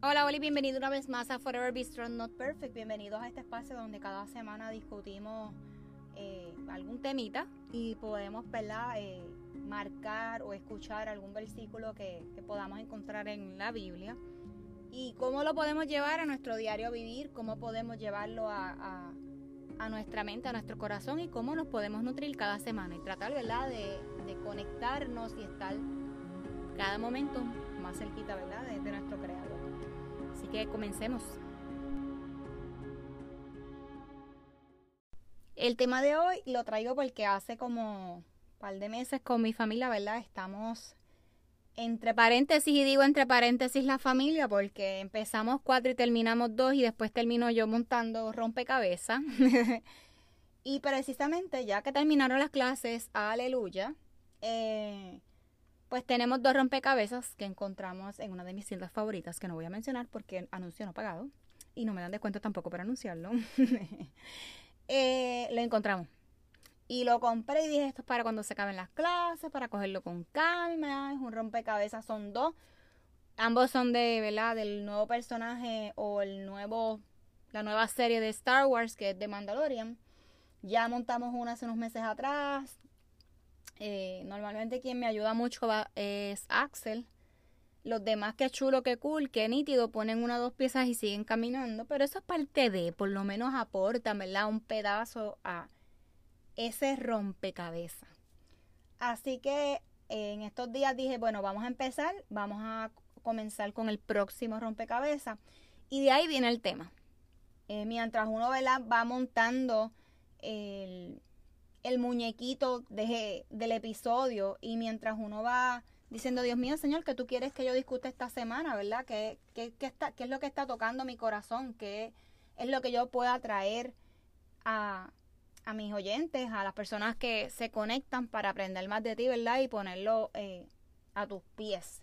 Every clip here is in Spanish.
Hola, hola y bienvenido una vez más a Forever Be Strong Not Perfect. Bienvenidos a este espacio donde cada semana discutimos eh, algún temita y podemos ¿verdad? Eh, marcar o escuchar algún versículo que, podamos encontrar en la Biblia y cómo lo podemos llevar a nuestro diario vivir, cómo podemos llevarlo a, nuestra mente, a nuestro corazón y cómo nos podemos nutrir cada semana y tratar ¿verdad? De, conectarnos y estar cada momento más cerquita ¿verdad? de nuestro creador que comencemos. El tema de hoy lo traigo porque hace como un par de meses con mi familia, ¿verdad? Estamos entre paréntesis y digo entre paréntesis la familia porque empezamos cuatro y terminamos dos y después termino yo montando rompecabezas. y precisamente ya que terminaron las clases, aleluya, eh, pues tenemos dos rompecabezas que encontramos en una de mis tiendas favoritas, que no voy a mencionar porque anuncio no pagado y no me dan descuento tampoco para anunciarlo. eh, lo encontramos. Y lo compré y dije, esto es para cuando se acaben las clases, para cogerlo con calma. Es un rompecabezas, son dos. Ambos son de, ¿verdad? Del nuevo personaje o el nuevo, la nueva serie de Star Wars que es de Mandalorian. Ya montamos una hace unos meses atrás. Eh, normalmente quien me ayuda mucho es Axel. Los demás, que chulo, que cool, que nítido, ponen una o dos piezas y siguen caminando. Pero eso es parte de, por lo menos aporta, ¿verdad? Un pedazo a ese rompecabezas. Así que en estos días dije, bueno, vamos a empezar, vamos a comenzar con el próximo rompecabezas. Y de ahí viene el tema. Eh, mientras uno va montando el, el muñequito de, del episodio y mientras uno va diciendo, Dios mío, Señor, que tú quieres que yo discute esta semana, ¿verdad? ¿Qué, qué, está, ¿Qué es lo que está tocando mi corazón? ¿Qué es lo que yo pueda traer a, a mis oyentes, a las personas que se conectan para aprender más de ti, ¿verdad? Y ponerlo eh, a tus pies.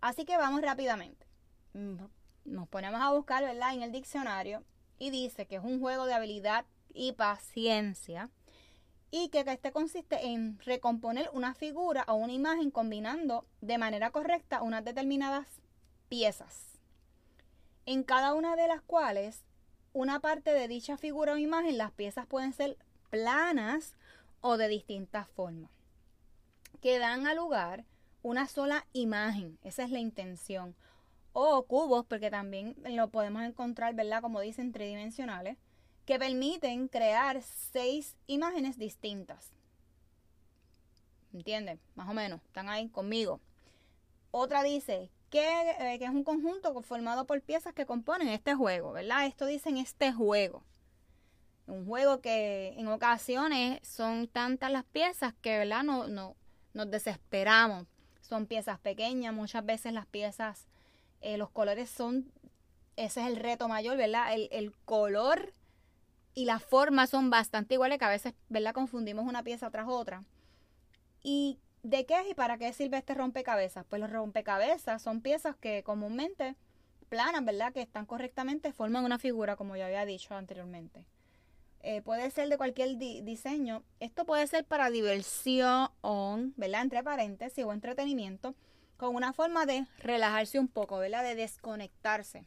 Así que vamos rápidamente. Mm, nos ponemos a buscar, ¿verdad? En el diccionario y dice que es un juego de habilidad y paciencia y que este consiste en recomponer una figura o una imagen combinando de manera correcta unas determinadas piezas, en cada una de las cuales una parte de dicha figura o imagen, las piezas pueden ser planas o de distintas formas, que dan a lugar una sola imagen, esa es la intención, o cubos, porque también lo podemos encontrar, ¿verdad? Como dicen, tridimensionales, que permiten crear seis imágenes distintas. ¿Entienden? Más o menos, están ahí conmigo. Otra dice que, eh, es un conjunto formado por piezas que componen este juego, ¿verdad? Esto dice en este juego. Un juego que en ocasiones son tantas las piezas que, ¿verdad? No, no, nos desesperamos. Son piezas pequeñas, muchas veces las piezas, eh, los colores son, ese es el reto mayor, ¿verdad? El color y las formas son bastante iguales que a veces, ¿verdad? Confundimos una pieza tras otra. ¿Y de qué es y para qué sirve este rompecabezas? Pues los rompecabezas son piezas que comúnmente planas, ¿verdad? Que están correctamente, forman una figura, como ya había dicho anteriormente. Eh, puede ser de cualquier diseño. Esto puede ser para diversión, ¿verdad? Entre paréntesis o entretenimiento, con una forma de relajarse un poco, ¿verdad? De desconectarse.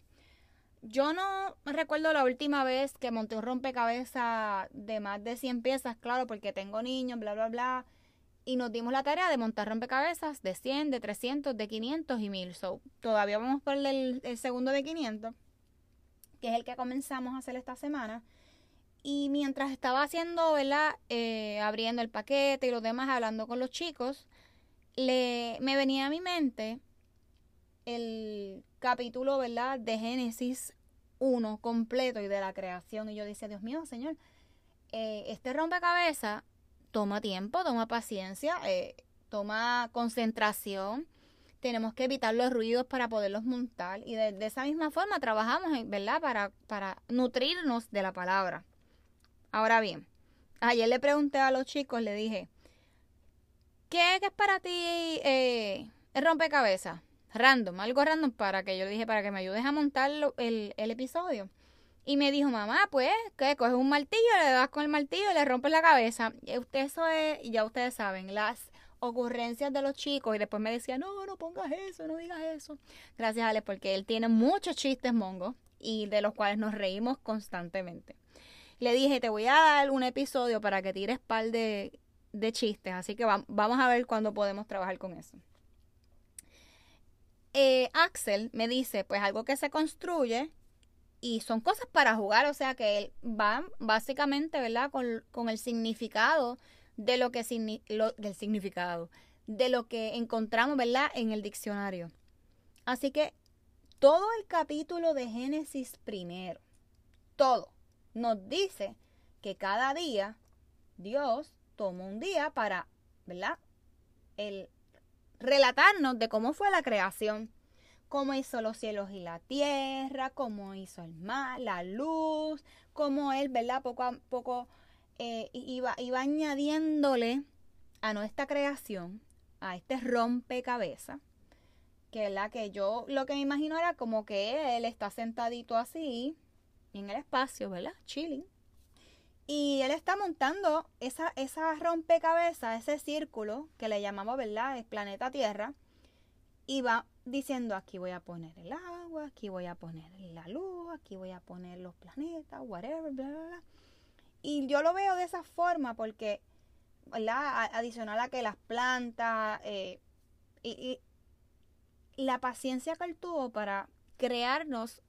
Yo no recuerdo la última vez que monté un rompecabezas de más de 100 piezas, claro, porque tengo niños, bla, bla, bla. Y nos dimos la tarea de montar rompecabezas de 100, de 300, de 500 y 1000. So, todavía vamos por el, el segundo de 500, que es el que comenzamos a hacer esta semana. Y mientras estaba haciendo, ¿verdad? Eh, abriendo el paquete y los demás, hablando con los chicos, le, me venía a mi mente el capítulo, ¿verdad? De Génesis 1 completo y de la creación. Y yo decía, Dios mío, Señor, eh, este rompecabezas toma tiempo, toma paciencia, eh, toma concentración. Tenemos que evitar los ruidos para poderlos montar. Y de, esa misma forma trabajamos, ¿verdad? Para, para nutrirnos de la palabra. Ahora bien, ayer le pregunté a los chicos, le dije, ¿qué, es para ti eh, el rompecabezas? Random, algo random para que yo le dije para que me ayudes a montar el, episodio. Y me dijo, mamá, pues, que coges un martillo, le das con el martillo y le rompes la cabeza. Eso es, ya ustedes saben, las ocurrencias de los chicos y después me decía, no, no pongas eso, no digas eso. Gracias, Alex, porque él tiene muchos chistes mongos y de los cuales nos reímos constantemente. Le dije, te voy a dar un episodio para que tires par de, de chistes, así que vamos a ver cuándo podemos trabajar con eso. Eh, Axel me dice, pues algo que se construye y son cosas para jugar, o sea que él va básicamente, ¿verdad? Con, con el significado de lo que lo, del significado de lo que encontramos, ¿verdad? En el diccionario. Así que todo el capítulo de Génesis primero, todo, nos dice que cada día Dios tomó un día para, ¿verdad? El relatarnos de cómo fue la creación, cómo hizo los cielos y la tierra, cómo hizo el mar, la luz, cómo él, ¿verdad? Poco a poco eh, iba, iba añadiéndole a nuestra creación, a este rompecabezas, que la que yo lo que me imagino era como que él está sentadito así en el espacio, ¿verdad? Chilling. Y él está montando esa, esa rompecabezas, ese círculo que le llamamos, ¿verdad? El planeta Tierra. Y va diciendo, aquí voy a poner el agua, aquí voy a poner la luz, aquí voy a poner los planetas, whatever, bla, bla, bla. Y yo lo veo de esa forma porque, ¿verdad? Adicional a que las plantas eh, y, la paciencia que él tuvo para crearnos,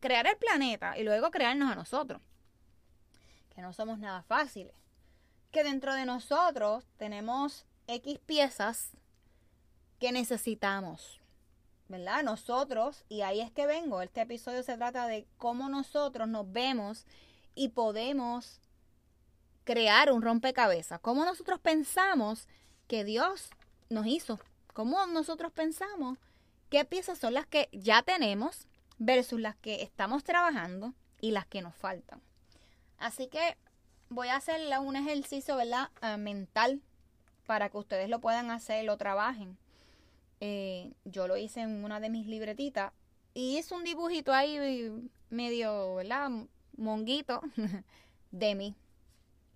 crear el planeta y luego crearnos a nosotros. Que no somos nada fáciles. Que dentro de nosotros tenemos X piezas que necesitamos. ¿Verdad? Nosotros, y ahí es que vengo, este episodio se trata de cómo nosotros nos vemos y podemos crear un rompecabezas. ¿Cómo nosotros pensamos que Dios nos hizo? ¿Cómo nosotros pensamos qué piezas son las que ya tenemos versus las que estamos trabajando y las que nos faltan? Así que voy a hacer un ejercicio ¿verdad? Ah, mental para que ustedes lo puedan hacer, lo trabajen. Eh, yo lo hice en una de mis libretitas y hice un dibujito ahí medio, ¿verdad? monguito de mí.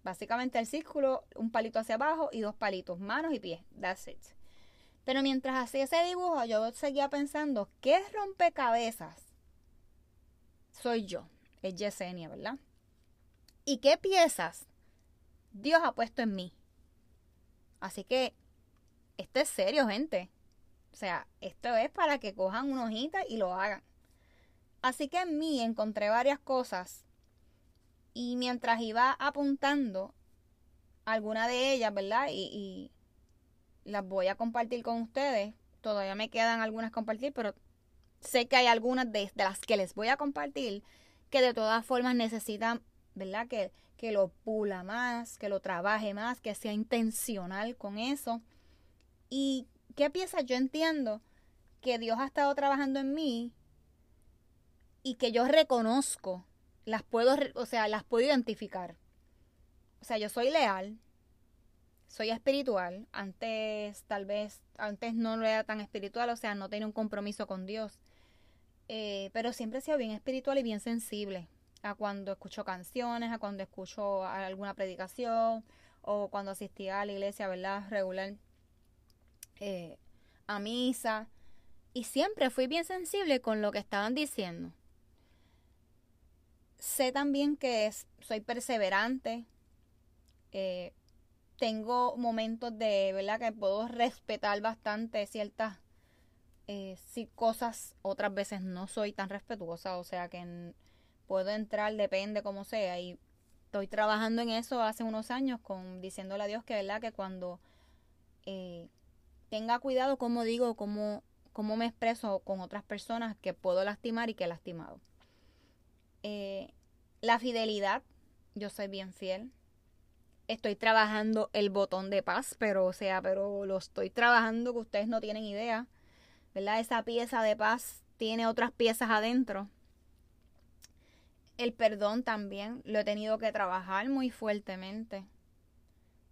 Básicamente el círculo, un palito hacia abajo y dos palitos, manos y pies. That's it. Pero mientras hacía ese dibujo, yo seguía pensando, ¿qué rompecabezas soy yo? Es Yesenia, ¿verdad? ¿Y qué piezas Dios ha puesto en mí? Así que, esto es serio, gente. O sea, esto es para que cojan una hojita y lo hagan. Así que en mí encontré varias cosas y mientras iba apuntando alguna de ellas, ¿verdad? Y, las voy a compartir con ustedes. Todavía me quedan algunas compartir, pero sé que hay algunas de, las que les voy a compartir que de todas formas necesitan, ¿verdad? Que, que lo pula más, que lo trabaje más, que sea intencional con eso. ¿Y qué piensas? Yo entiendo que Dios ha estado trabajando en mí y que yo reconozco las puedo, o sea, las puedo identificar. O sea, yo soy leal, soy espiritual. Antes, tal vez, antes no lo era tan espiritual, o sea, no tenía un compromiso con Dios. Eh, pero siempre he sido bien espiritual y bien sensible a cuando escucho canciones, a cuando escucho alguna predicación o cuando asistía a la iglesia, ¿verdad? Regular eh, a misa. Y siempre fui bien sensible con lo que estaban diciendo sé también que soy perseverante. Eh, tengo momentos de, ¿verdad? Que puedo respetar bastante ciertas eh, cosas. Otras veces no soy tan respetuosa. O sea que puedo entrar, depende como sea. Y estoy trabajando en eso hace unos años con diciéndole a Dios que, ¿verdad? Que cuando eh, tenga cuidado como digo, cómo, cómo me expreso con otras personas que puedo lastimar y que he lastimado. Eh, la fidelidad, yo soy bien fiel. Estoy trabajando el botón de paz, pero o sea, pero lo estoy trabajando que ustedes no tienen idea. ¿Verdad? Esa pieza de paz tiene otras piezas adentro. El perdón también lo he tenido que trabajar muy fuertemente.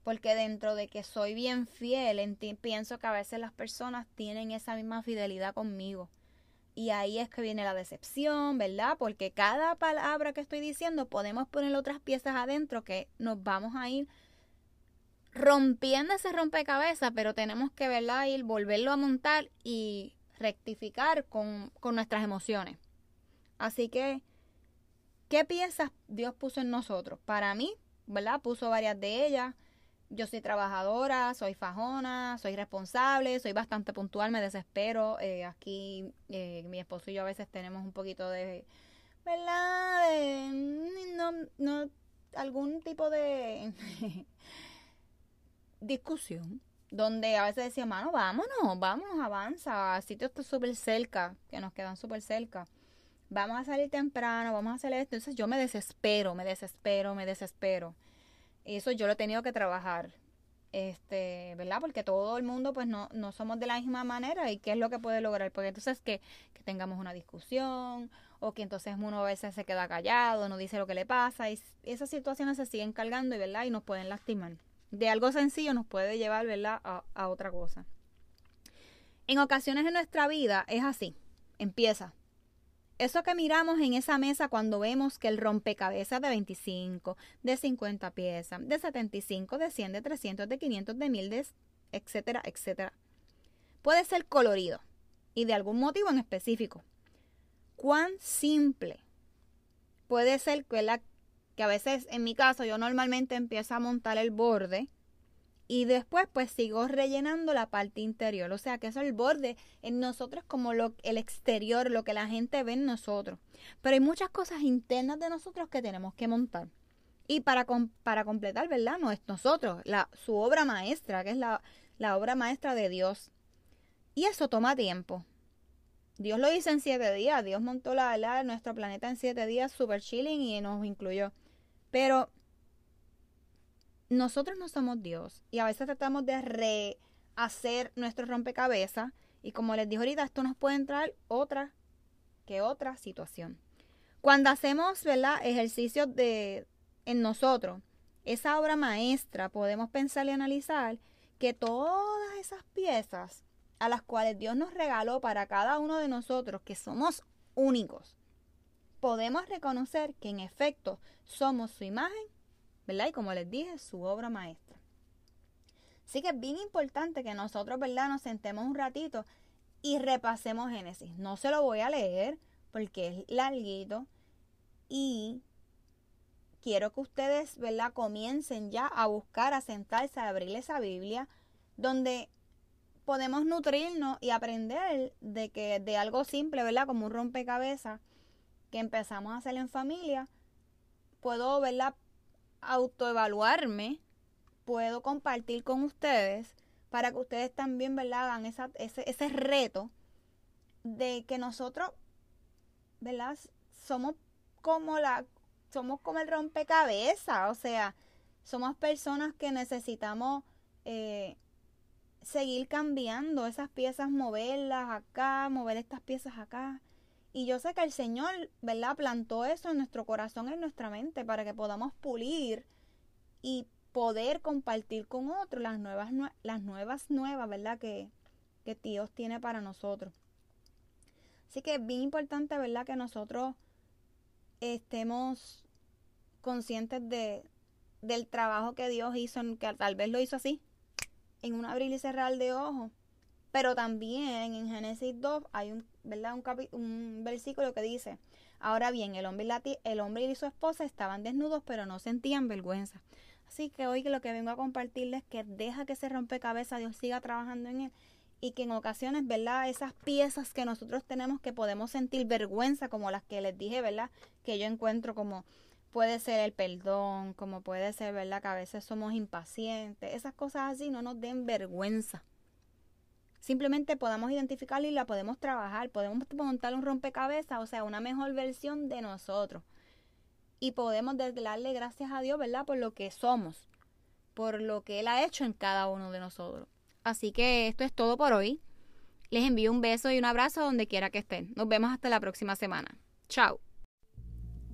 Porque dentro de que soy bien fiel, pienso que a veces las personas tienen esa misma fidelidad conmigo. Y ahí es que viene la decepción, ¿verdad? Porque cada palabra que estoy diciendo podemos poner otras piezas adentro que nos vamos a ir rompiendo ese rompecabezas, pero tenemos que verla ir, volverlo a montar y rectificar con, con nuestras emociones. Así que, ¿qué piezas Dios puso en nosotros? Para mí, ¿verdad? Puso varias de ellas. Yo soy trabajadora, soy fajona, soy responsable, soy bastante puntual, me desespero. Eh, aquí eh, mi esposo y yo a veces tenemos un poquito de, ¿verdad? De, no, no, algún tipo de discusión donde a veces decía, mano, vámonos, vámonos, avanza, sitio está súper cerca, que nos quedan súper cerca. Vamos a salir temprano, vamos a hacer esto. Entonces yo me desespero, me desespero, me desespero. Eso yo lo he tenido que trabajar. Este, ¿verdad? Porque todo el mundo, pues no, no somos de la misma manera. ¿Y qué es lo que puede lograr? Porque entonces que, que tengamos una discusión, o que entonces uno a veces se queda callado, no dice lo que le pasa. Y esas situaciones se siguen cargando, ¿verdad? Y nos pueden lastimar de algo sencillo nos puede llevar, ¿verdad?, a, otra cosa. En ocasiones en nuestra vida es así. Empieza. Eso que miramos en esa mesa cuando vemos que el rompecabezas de 25, de 50 piezas, de 75, de 100, de 300, de 500, de 1000, de etcétera, etcétera. Puede ser colorido y de algún motivo en específico. Cuán simple puede ser que la que a veces en mi caso yo normalmente empiezo a montar el borde y después pues sigo rellenando la parte interior. O sea que eso es el borde en nosotros como lo, el exterior, lo que la gente ve en nosotros. Pero hay muchas cosas internas de nosotros que tenemos que montar. Y para, para completar, ¿verdad? No es nosotros, la, su obra maestra, que es la, la obra maestra de Dios. Y eso toma tiempo. Dios lo hizo en siete días. Dios montó la, la, nuestro planeta en siete días, super chilling, y nos incluyó. Pero nosotros no somos Dios y a veces tratamos de rehacer nuestro rompecabezas y como les dije ahorita, esto nos puede entrar otra que otra situación. Cuando hacemos, ¿verdad? Ejercicios de en nosotros, esa obra maestra, podemos pensar y analizar que todas esas piezas a las cuales Dios nos regaló para cada uno de nosotros, que somos únicos, podemos reconocer que en efecto somos su imagen, ¿verdad? Y como les dije, su obra maestra. Así que es bien importante que nosotros, ¿verdad? Nos sentemos un ratito y repasemos Génesis. No se lo voy a leer porque es larguito y quiero que ustedes, ¿verdad? Comiencen ya a buscar, a sentarse, a abrir esa Biblia donde podemos nutrirnos y aprender de que de algo simple, ¿verdad? Como un rompecabezas que empezamos a hacer en familia, puedo, ¿verdad? Autoevaluarme, puedo compartir con ustedes para que ustedes también, ¿verdad? Hagan esa, ese, ese reto de que nosotros, ¿verdad? Somos como la, somos como el rompecabezas, o sea, somos personas que necesitamos eh, seguir cambiando esas piezas, moverlas acá, mover estas piezas acá. Y yo sé que el Señor, ¿verdad? Plantó eso en nuestro corazón, en nuestra mente, para que podamos pulir y poder compartir con otros las nuevas, las nuevas, nuevas, ¿verdad? Que, que Dios tiene para nosotros. Así que es bien importante, ¿verdad? Que nosotros estemos conscientes de, del trabajo que Dios hizo, que tal vez lo hizo así, en un abrir y cerrar de ojos. Pero también en Génesis 2 hay un ¿verdad? Un, un versículo que dice, ahora bien, el hombre, y el hombre y su esposa estaban desnudos, pero no sentían vergüenza. Así que hoy lo que vengo a compartirles es que deja que ese rompecabezas Dios siga trabajando en él y que en ocasiones, ¿verdad? Esas piezas que nosotros tenemos que podemos sentir vergüenza, como las que les dije, ¿verdad? Que yo encuentro como puede ser el perdón, como puede ser, ¿verdad? Que a veces somos impacientes, esas cosas así no nos den vergüenza simplemente podamos identificarla y la podemos trabajar, podemos montar un rompecabezas, o sea, una mejor versión de nosotros. Y podemos darle gracias a Dios, ¿verdad? Por lo que somos, por lo que Él ha hecho en cada uno de nosotros. Así que esto es todo por hoy. Les envío un beso y un abrazo donde quiera que estén. Nos vemos hasta la próxima semana. Chao.